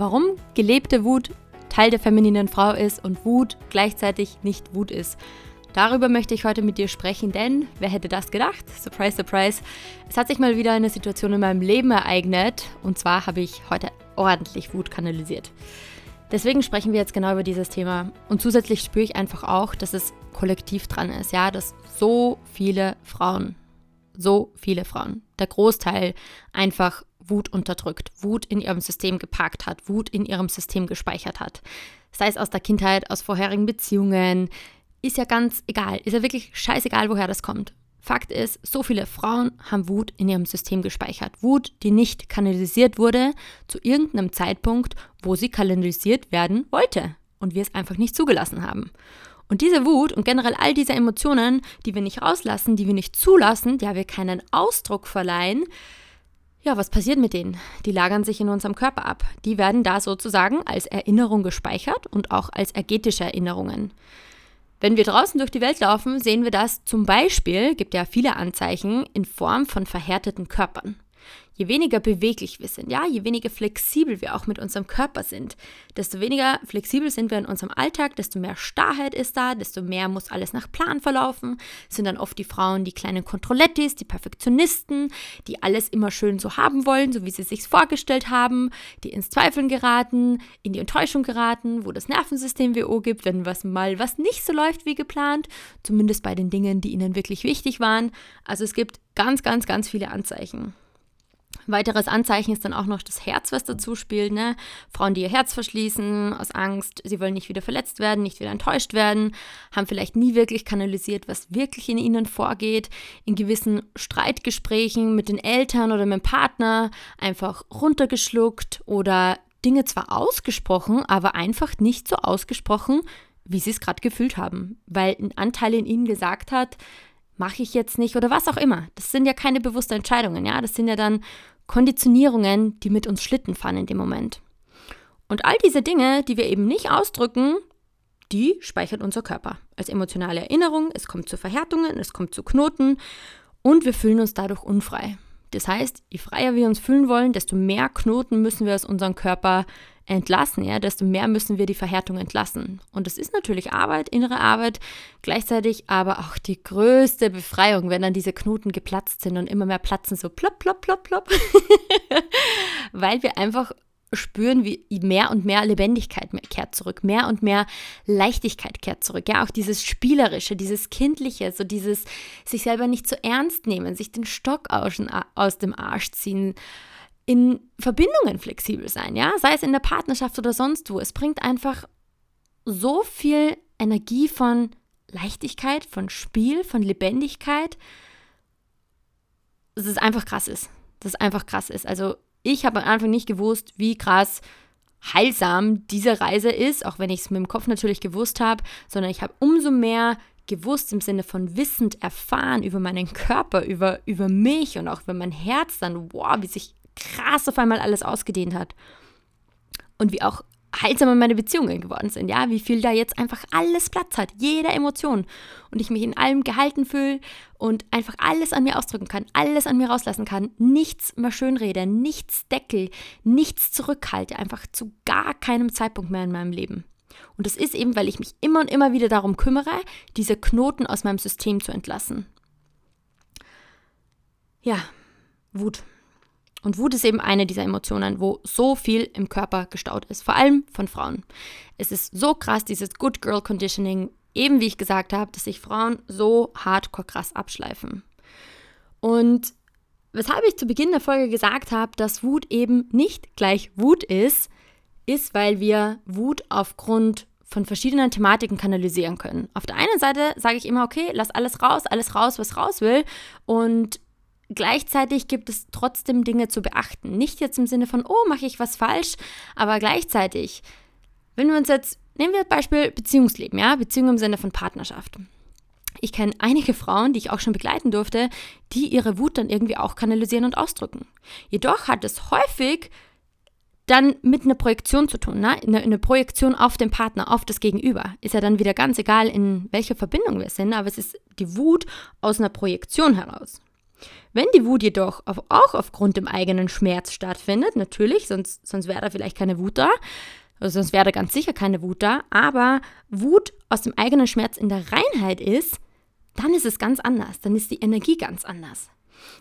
warum gelebte Wut Teil der femininen Frau ist und Wut gleichzeitig nicht Wut ist. Darüber möchte ich heute mit dir sprechen, denn wer hätte das gedacht? Surprise, surprise. Es hat sich mal wieder eine Situation in meinem Leben ereignet und zwar habe ich heute ordentlich Wut kanalisiert. Deswegen sprechen wir jetzt genau über dieses Thema und zusätzlich spüre ich einfach auch, dass es kollektiv dran ist, ja, dass so viele Frauen, so viele Frauen, der Großteil einfach Wut unterdrückt, Wut in ihrem System geparkt hat, Wut in ihrem System gespeichert hat. Sei es aus der Kindheit, aus vorherigen Beziehungen, ist ja ganz egal, ist ja wirklich scheißegal, woher das kommt. Fakt ist, so viele Frauen haben Wut in ihrem System gespeichert. Wut, die nicht kanalisiert wurde zu irgendeinem Zeitpunkt, wo sie kanalisiert werden wollte und wir es einfach nicht zugelassen haben. Und diese Wut und generell all diese Emotionen, die wir nicht rauslassen, die wir nicht zulassen, der wir keinen Ausdruck verleihen, ja, was passiert mit denen? Die lagern sich in unserem Körper ab. Die werden da sozusagen als Erinnerung gespeichert und auch als ergetische Erinnerungen. Wenn wir draußen durch die Welt laufen, sehen wir das zum Beispiel, gibt ja viele Anzeichen, in Form von verhärteten Körpern je weniger beweglich wir sind, ja, je weniger flexibel wir auch mit unserem Körper sind, desto weniger flexibel sind wir in unserem Alltag, desto mehr Starrheit ist da, desto mehr muss alles nach Plan verlaufen. sind dann oft die Frauen, die kleinen Kontrollettis, die Perfektionisten, die alles immer schön so haben wollen, so wie sie sich vorgestellt haben, die ins Zweifeln geraten, in die Enttäuschung geraten, wo das Nervensystem WO gibt, wenn was mal was nicht so läuft wie geplant, zumindest bei den Dingen, die ihnen wirklich wichtig waren. Also es gibt ganz, ganz, ganz viele Anzeichen. Weiteres Anzeichen ist dann auch noch das Herz, was dazu spielt. Ne? Frauen, die ihr Herz verschließen aus Angst, sie wollen nicht wieder verletzt werden, nicht wieder enttäuscht werden, haben vielleicht nie wirklich kanalisiert, was wirklich in ihnen vorgeht. In gewissen Streitgesprächen mit den Eltern oder mit dem Partner einfach runtergeschluckt oder Dinge zwar ausgesprochen, aber einfach nicht so ausgesprochen, wie sie es gerade gefühlt haben, weil ein Anteil in ihnen gesagt hat, mache ich jetzt nicht oder was auch immer. Das sind ja keine bewussten Entscheidungen, ja. Das sind ja dann Konditionierungen, die mit uns Schlitten fahren in dem Moment. Und all diese Dinge, die wir eben nicht ausdrücken, die speichert unser Körper als emotionale Erinnerung. Es kommt zu Verhärtungen, es kommt zu Knoten und wir fühlen uns dadurch unfrei. Das heißt, je freier wir uns fühlen wollen, desto mehr Knoten müssen wir aus unserem Körper entlassen, ja, desto mehr müssen wir die Verhärtung entlassen. Und das ist natürlich Arbeit, innere Arbeit, gleichzeitig aber auch die größte Befreiung, wenn dann diese Knoten geplatzt sind und immer mehr platzen, so plopp, plopp, plopp, plopp. Weil wir einfach spüren, wie mehr und mehr Lebendigkeit kehrt zurück, mehr und mehr Leichtigkeit kehrt zurück. Ja, auch dieses Spielerische, dieses Kindliche, so dieses sich selber nicht so ernst nehmen, sich den Stock aus, aus dem Arsch ziehen, in Verbindungen flexibel sein, ja, sei es in der Partnerschaft oder sonst wo. Es bringt einfach so viel Energie von Leichtigkeit, von Spiel, von Lebendigkeit, dass es einfach krass ist. Dass es einfach krass ist. Also ich habe am Anfang nicht gewusst, wie krass heilsam diese Reise ist, auch wenn ich es mit dem Kopf natürlich gewusst habe, sondern ich habe umso mehr gewusst im Sinne von wissend erfahren über meinen Körper, über, über mich und auch über mein Herz dann, wow, wie sich krass auf einmal alles ausgedehnt hat. Und wie auch heilsamer meine Beziehungen geworden sind, ja, wie viel da jetzt einfach alles Platz hat, jede Emotion und ich mich in allem gehalten fühle und einfach alles an mir ausdrücken kann, alles an mir rauslassen kann, nichts mehr schönrede, nichts deckel, nichts zurückhalte, einfach zu gar keinem Zeitpunkt mehr in meinem Leben. Und das ist eben, weil ich mich immer und immer wieder darum kümmere, diese Knoten aus meinem System zu entlassen. Ja, Wut. Und Wut ist eben eine dieser Emotionen, wo so viel im Körper gestaut ist, vor allem von Frauen. Es ist so krass, dieses Good Girl Conditioning, eben wie ich gesagt habe, dass sich Frauen so hardcore krass abschleifen. Und weshalb ich zu Beginn der Folge gesagt habe, dass Wut eben nicht gleich Wut ist, ist, weil wir Wut aufgrund von verschiedenen Thematiken kanalisieren können. Auf der einen Seite sage ich immer, okay, lass alles raus, alles raus, was raus will. Und Gleichzeitig gibt es trotzdem Dinge zu beachten. Nicht jetzt im Sinne von, oh, mache ich was falsch, aber gleichzeitig, wenn wir uns jetzt, nehmen wir Beispiel Beziehungsleben, ja, Beziehung im Sinne von Partnerschaft. Ich kenne einige Frauen, die ich auch schon begleiten durfte, die ihre Wut dann irgendwie auch kanalisieren und ausdrücken. Jedoch hat es häufig dann mit einer Projektion zu tun, ne? eine, eine Projektion auf den Partner, auf das Gegenüber. Ist ja dann wieder ganz egal, in welcher Verbindung wir sind, aber es ist die Wut aus einer Projektion heraus. Wenn die Wut jedoch auch aufgrund dem eigenen Schmerz stattfindet, natürlich, sonst, sonst wäre da vielleicht keine Wut da, also sonst wäre da ganz sicher keine Wut da, aber Wut aus dem eigenen Schmerz in der Reinheit ist, dann ist es ganz anders, dann ist die Energie ganz anders.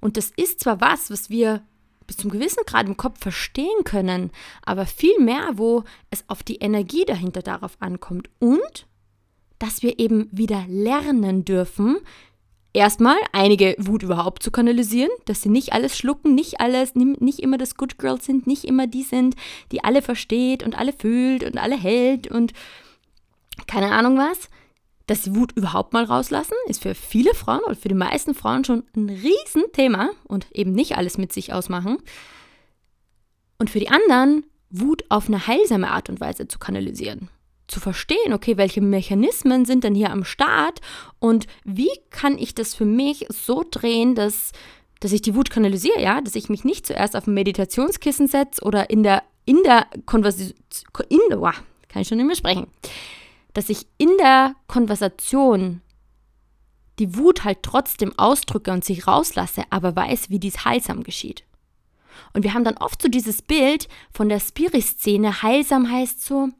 Und das ist zwar was, was wir bis zum gewissen Grad im Kopf verstehen können, aber viel mehr, wo es auf die Energie dahinter darauf ankommt. Und dass wir eben wieder lernen dürfen, erstmal einige Wut überhaupt zu kanalisieren, dass sie nicht alles schlucken, nicht alles, nicht immer das Good Girl sind, nicht immer die sind, die alle versteht und alle fühlt und alle hält und keine Ahnung was. Dass sie Wut überhaupt mal rauslassen, ist für viele Frauen oder für die meisten Frauen schon ein Riesenthema und eben nicht alles mit sich ausmachen. Und für die anderen Wut auf eine heilsame Art und Weise zu kanalisieren zu verstehen, okay, welche Mechanismen sind denn hier am Start und wie kann ich das für mich so drehen, dass, dass ich die Wut kanalisiere, ja, dass ich mich nicht zuerst auf ein Meditationskissen setze oder in der, in der Konversation, in, oh, kann ich schon nicht mehr sprechen, dass ich in der Konversation die Wut halt trotzdem ausdrücke und sie rauslasse, aber weiß, wie dies heilsam geschieht. Und wir haben dann oft so dieses Bild von der Spirit-Szene, heilsam heißt so,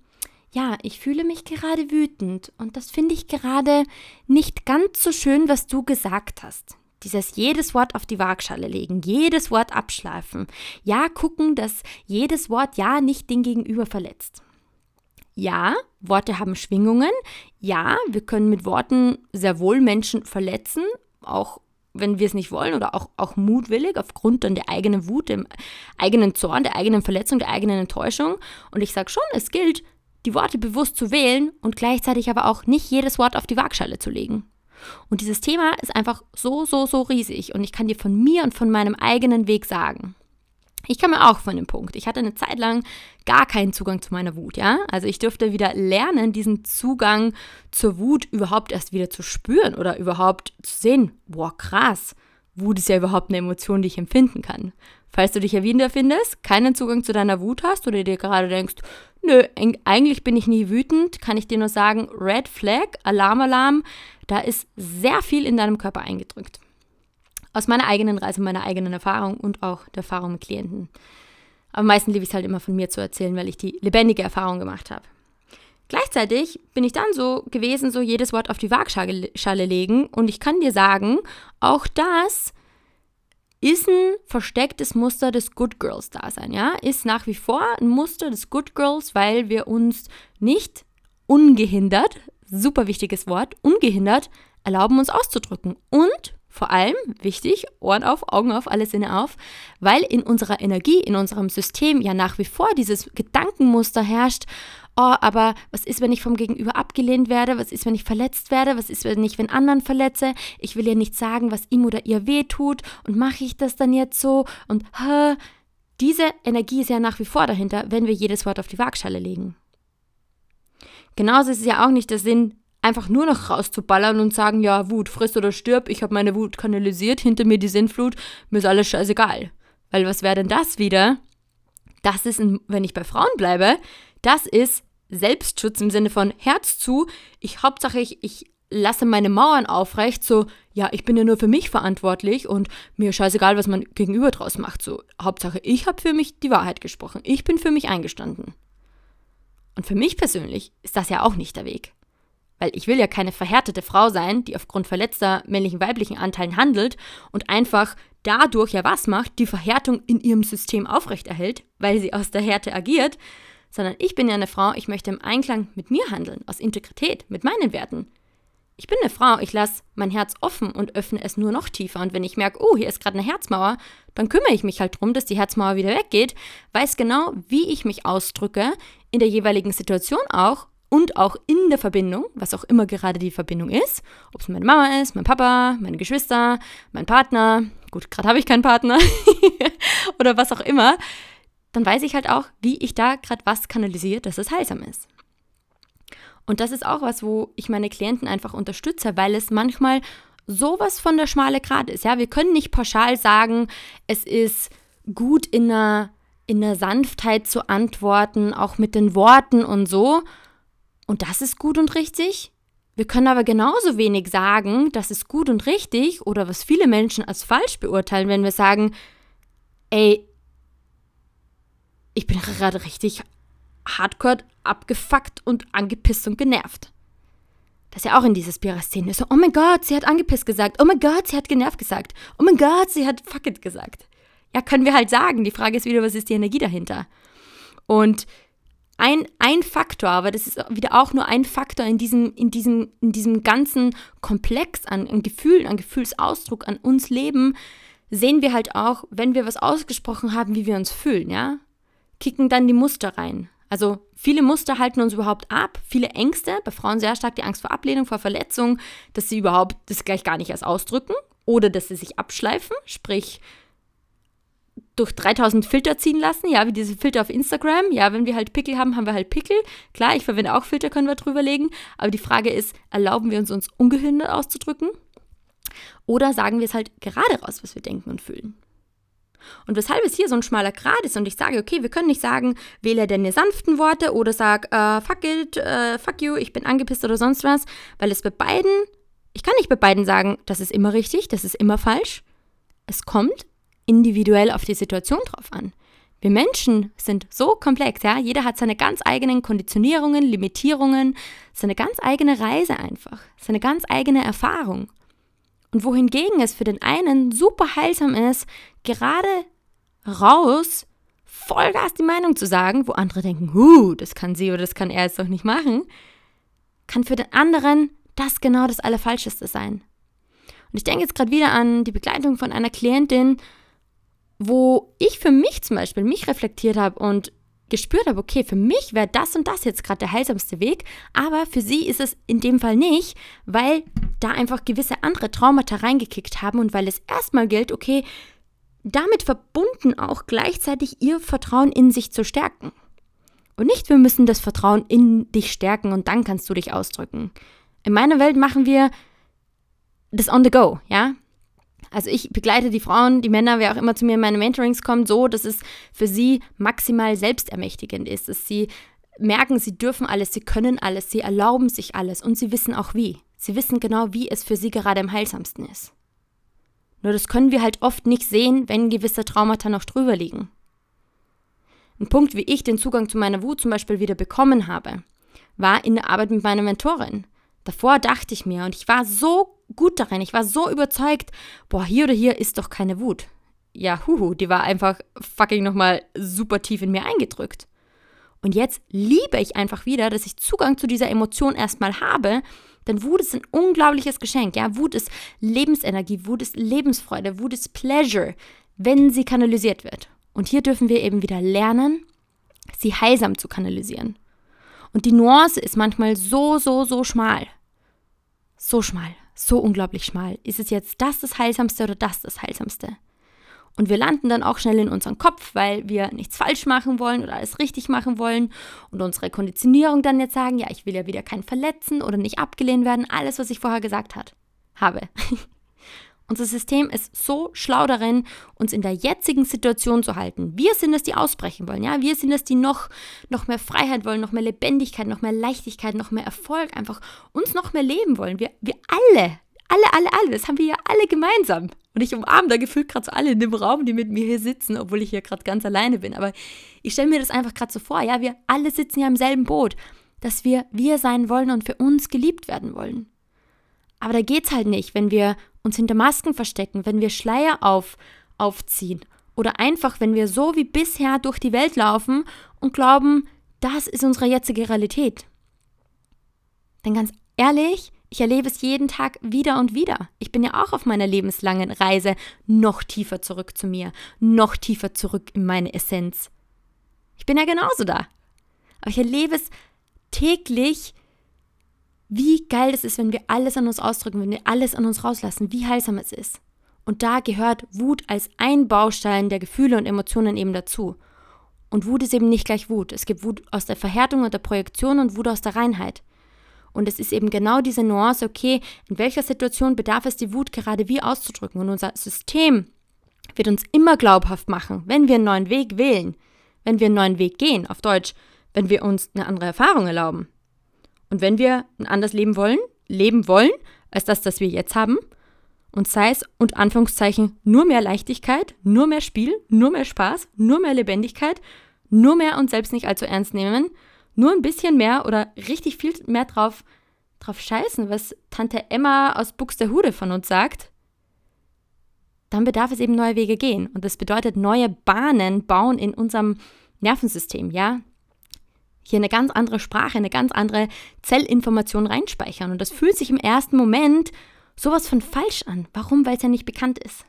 ja, ich fühle mich gerade wütend und das finde ich gerade nicht ganz so schön, was du gesagt hast. Dieses jedes Wort auf die Waagschale legen, jedes Wort abschleifen. Ja, gucken, dass jedes Wort ja nicht den Gegenüber verletzt. Ja, Worte haben Schwingungen. Ja, wir können mit Worten sehr wohl Menschen verletzen, auch wenn wir es nicht wollen oder auch, auch mutwillig aufgrund dann der eigenen Wut, dem eigenen Zorn, der eigenen Verletzung, der eigenen Enttäuschung. Und ich sage schon, es gilt, die Worte bewusst zu wählen und gleichzeitig aber auch nicht jedes Wort auf die Waagschale zu legen. Und dieses Thema ist einfach so, so, so riesig und ich kann dir von mir und von meinem eigenen Weg sagen. Ich komme auch von dem Punkt. Ich hatte eine Zeit lang gar keinen Zugang zu meiner Wut, ja? Also ich durfte wieder lernen, diesen Zugang zur Wut überhaupt erst wieder zu spüren oder überhaupt zu sehen, boah, krass. Wut ist ja überhaupt eine Emotion, die ich empfinden kann. Falls du dich ja wiederfindest, keinen Zugang zu deiner Wut hast oder dir gerade denkst, nö, eigentlich bin ich nie wütend, kann ich dir nur sagen, Red Flag, Alarm, Alarm, da ist sehr viel in deinem Körper eingedrückt. Aus meiner eigenen Reise, meiner eigenen Erfahrung und auch der Erfahrung mit Klienten. Am meisten liebe ich es halt immer von mir zu erzählen, weil ich die lebendige Erfahrung gemacht habe. Gleichzeitig bin ich dann so gewesen, so jedes Wort auf die Waagschale legen und ich kann dir sagen, auch das ist ein verstecktes Muster des Good Girls Dasein, ja? Ist nach wie vor ein Muster des Good Girls, weil wir uns nicht ungehindert, super wichtiges Wort, ungehindert erlauben uns auszudrücken und vor allem, wichtig, Ohren auf, Augen auf, alle Sinne auf, weil in unserer Energie, in unserem System ja nach wie vor dieses Gedankenmuster herrscht, oh, aber was ist, wenn ich vom Gegenüber abgelehnt werde? Was ist, wenn ich verletzt werde? Was ist, wenn ich wenn anderen verletze? Ich will ja nicht sagen, was ihm oder ihr weh tut und mache ich das dann jetzt so? Und hä? diese Energie ist ja nach wie vor dahinter, wenn wir jedes Wort auf die Waagschale legen. Genauso ist es ja auch nicht der Sinn, einfach nur noch rauszuballern und sagen, ja, Wut, friss oder stirb, ich habe meine Wut kanalisiert, hinter mir die Sinnflut, mir ist alles scheißegal. Weil was wäre denn das wieder? Das ist, wenn ich bei Frauen bleibe, das ist Selbstschutz im Sinne von Herz zu. Ich Hauptsache, ich, ich lasse meine Mauern aufrecht, so, ja, ich bin ja nur für mich verantwortlich und mir scheißegal, was man gegenüber draus macht. So, Hauptsache, ich habe für mich die Wahrheit gesprochen. Ich bin für mich eingestanden. Und für mich persönlich ist das ja auch nicht der Weg. Weil ich will ja keine verhärtete Frau sein, die aufgrund verletzter männlichen weiblichen Anteilen handelt und einfach dadurch ja was macht, die Verhärtung in ihrem System aufrechterhält, weil sie aus der Härte agiert, sondern ich bin ja eine Frau, ich möchte im Einklang mit mir handeln, aus Integrität, mit meinen Werten. Ich bin eine Frau, ich lasse mein Herz offen und öffne es nur noch tiefer. Und wenn ich merke, oh, hier ist gerade eine Herzmauer, dann kümmere ich mich halt darum, dass die Herzmauer wieder weggeht, weiß genau, wie ich mich ausdrücke, in der jeweiligen Situation auch und auch in der Verbindung, was auch immer gerade die Verbindung ist, ob es meine Mama ist, mein Papa, meine Geschwister, mein Partner, gut, gerade habe ich keinen Partner oder was auch immer, dann weiß ich halt auch, wie ich da gerade was kanalisiere, dass es heilsam ist. Und das ist auch was, wo ich meine Klienten einfach unterstütze, weil es manchmal sowas von der schmale Grat ist. Ja, wir können nicht pauschal sagen, es ist gut in einer, in einer Sanftheit zu antworten, auch mit den Worten und so. Und das ist gut und richtig. Wir können aber genauso wenig sagen, das ist gut und richtig oder was viele Menschen als falsch beurteilen, wenn wir sagen, ey, ich bin gerade richtig hardcore abgefuckt und angepisst und genervt. Das ist ja auch in dieser Spira-Szene. So, oh mein Gott, sie hat angepisst gesagt. Oh mein Gott, sie hat genervt gesagt. Oh mein Gott, sie hat fuck it gesagt. Ja, können wir halt sagen. Die Frage ist wieder, was ist die Energie dahinter? Und ein, ein Faktor, aber das ist wieder auch nur ein Faktor in diesem, in diesem, in diesem ganzen Komplex an, an Gefühlen, an Gefühlsausdruck, an uns Leben, sehen wir halt auch, wenn wir was ausgesprochen haben, wie wir uns fühlen, ja? Kicken dann die Muster rein. Also viele Muster halten uns überhaupt ab, viele Ängste, bei Frauen sehr stark die Angst vor Ablehnung, vor Verletzung, dass sie überhaupt das gleich gar nicht erst ausdrücken oder dass sie sich abschleifen, sprich durch 3000 Filter ziehen lassen, ja, wie diese Filter auf Instagram. Ja, wenn wir halt Pickel haben, haben wir halt Pickel. Klar, ich verwende auch Filter, können wir drüber legen. Aber die Frage ist, erlauben wir uns, uns ungehindert auszudrücken? Oder sagen wir es halt gerade raus, was wir denken und fühlen? Und weshalb es hier so ein schmaler Grad ist und ich sage, okay, wir können nicht sagen, wähle deine sanften Worte oder sag, äh, fuck it, äh, fuck you, ich bin angepisst oder sonst was, weil es bei beiden, ich kann nicht bei beiden sagen, das ist immer richtig, das ist immer falsch. Es kommt individuell auf die Situation drauf an. Wir Menschen sind so komplex, ja. Jeder hat seine ganz eigenen Konditionierungen, Limitierungen, seine ganz eigene Reise einfach, seine ganz eigene Erfahrung. Und wohingegen es für den einen super heilsam ist, gerade raus Vollgas die Meinung zu sagen, wo andere denken, huh, das kann sie oder das kann er jetzt doch nicht machen, kann für den anderen das genau das Allerfalscheste sein. Und ich denke jetzt gerade wieder an die Begleitung von einer Klientin, wo ich für mich zum Beispiel mich reflektiert habe und gespürt habe, okay, für mich wäre das und das jetzt gerade der heilsamste Weg, aber für sie ist es in dem Fall nicht, weil da einfach gewisse andere Traumata reingekickt haben und weil es erstmal gilt, okay, damit verbunden auch gleichzeitig ihr Vertrauen in sich zu stärken. Und nicht, wir müssen das Vertrauen in dich stärken und dann kannst du dich ausdrücken. In meiner Welt machen wir das on the go, ja? Also ich begleite die Frauen, die Männer, wer auch immer zu mir in meine Mentorings kommt, so, dass es für sie maximal selbstermächtigend ist, dass sie merken, sie dürfen alles, sie können alles, sie erlauben sich alles und sie wissen auch wie. Sie wissen genau, wie es für sie gerade am heilsamsten ist. Nur das können wir halt oft nicht sehen, wenn gewisse Traumata noch drüber liegen. Ein Punkt, wie ich den Zugang zu meiner Wut zum Beispiel wieder bekommen habe, war in der Arbeit mit meiner Mentorin. Davor dachte ich mir, und ich war so gut darin, ich war so überzeugt, boah, hier oder hier ist doch keine Wut. Ja, huhu, die war einfach fucking nochmal super tief in mir eingedrückt. Und jetzt liebe ich einfach wieder, dass ich Zugang zu dieser Emotion erstmal habe, denn Wut ist ein unglaubliches Geschenk. Ja, Wut ist Lebensenergie, Wut ist Lebensfreude, Wut ist Pleasure, wenn sie kanalisiert wird. Und hier dürfen wir eben wieder lernen, sie heilsam zu kanalisieren. Und die Nuance ist manchmal so, so, so schmal. So schmal, so unglaublich schmal. Ist es jetzt das das Heilsamste oder das das Heilsamste? Und wir landen dann auch schnell in unseren Kopf, weil wir nichts falsch machen wollen oder alles richtig machen wollen und unsere Konditionierung dann jetzt sagen, ja, ich will ja wieder keinen verletzen oder nicht abgelehnt werden, alles, was ich vorher gesagt hat, habe. Unser System ist so schlau darin, uns in der jetzigen Situation zu halten. Wir sind es, die ausbrechen wollen, ja. Wir sind es, die noch, noch mehr Freiheit wollen, noch mehr Lebendigkeit, noch mehr Leichtigkeit, noch mehr Erfolg, einfach uns noch mehr leben wollen. Wir, wir alle, alle, alle, alle, das haben wir ja alle gemeinsam. Und ich umarme da gefühlt gerade so alle in dem Raum, die mit mir hier sitzen, obwohl ich hier gerade ganz alleine bin. Aber ich stelle mir das einfach gerade so vor, ja, wir alle sitzen ja im selben Boot, dass wir wir sein wollen und für uns geliebt werden wollen. Aber da geht's halt nicht, wenn wir uns hinter Masken verstecken, wenn wir Schleier auf, aufziehen oder einfach, wenn wir so wie bisher durch die Welt laufen und glauben, das ist unsere jetzige Realität. Denn ganz ehrlich, ich erlebe es jeden Tag wieder und wieder. Ich bin ja auch auf meiner lebenslangen Reise noch tiefer zurück zu mir, noch tiefer zurück in meine Essenz. Ich bin ja genauso da. Aber ich erlebe es täglich, wie geil es ist, wenn wir alles an uns ausdrücken, wenn wir alles an uns rauslassen, wie heilsam es ist. Und da gehört Wut als ein Baustein der Gefühle und Emotionen eben dazu. Und Wut ist eben nicht gleich Wut. Es gibt Wut aus der Verhärtung und der Projektion und Wut aus der Reinheit. Und es ist eben genau diese Nuance, okay, in welcher Situation bedarf es die Wut gerade wie auszudrücken. Und unser System wird uns immer glaubhaft machen, wenn wir einen neuen Weg wählen, wenn wir einen neuen Weg gehen, auf Deutsch, wenn wir uns eine andere Erfahrung erlauben. Und wenn wir ein anderes Leben wollen, leben wollen, als das, das wir jetzt haben. Und sei es, und Anführungszeichen, nur mehr Leichtigkeit, nur mehr Spiel, nur mehr Spaß, nur mehr Lebendigkeit, nur mehr uns selbst nicht allzu ernst nehmen, nur ein bisschen mehr oder richtig viel mehr drauf, drauf scheißen, was Tante Emma aus Buxtehude von uns sagt, dann bedarf es eben neue Wege gehen. Und das bedeutet neue Bahnen bauen in unserem Nervensystem, ja? Hier eine ganz andere Sprache, eine ganz andere Zellinformation reinspeichern. Und das fühlt sich im ersten Moment sowas von falsch an. Warum? Weil es ja nicht bekannt ist.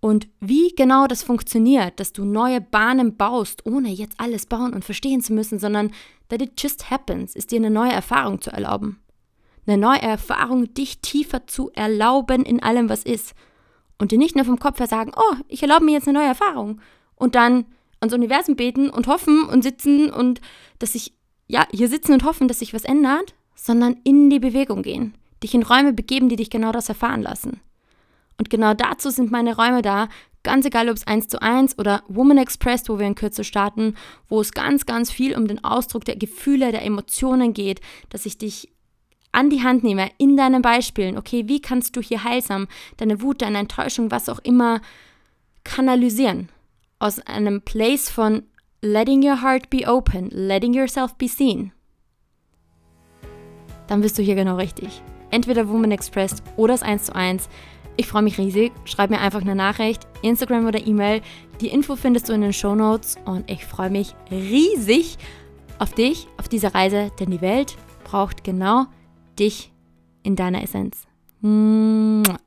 Und wie genau das funktioniert, dass du neue Bahnen baust, ohne jetzt alles bauen und verstehen zu müssen, sondern that it just happens, ist dir eine neue Erfahrung zu erlauben. Eine neue Erfahrung, dich tiefer zu erlauben in allem, was ist. Und dir nicht nur vom Kopf her sagen, oh, ich erlaube mir jetzt eine neue Erfahrung. Und dann ans Universum beten und hoffen und sitzen und dass sich, ja, hier sitzen und hoffen, dass sich was ändert, sondern in die Bewegung gehen. Dich in Räume begeben, die dich genau das erfahren lassen. Und genau dazu sind meine Räume da, ganz egal ob es 1 zu 1 oder Woman Express, wo wir in Kürze starten, wo es ganz, ganz viel um den Ausdruck der Gefühle, der Emotionen geht, dass ich dich an die Hand nehme in deinen Beispielen. Okay, wie kannst du hier heilsam deine Wut, deine Enttäuschung, was auch immer kanalisieren? Aus einem Place von letting your heart be open, letting yourself be seen. Dann bist du hier genau richtig. Entweder Woman Express oder das 1 zu 1. Ich freue mich riesig. Schreib mir einfach eine Nachricht, Instagram oder E-Mail. Die Info findest du in den Show Notes und ich freue mich riesig auf dich, auf diese Reise, denn die Welt braucht genau dich in deiner Essenz. Mua.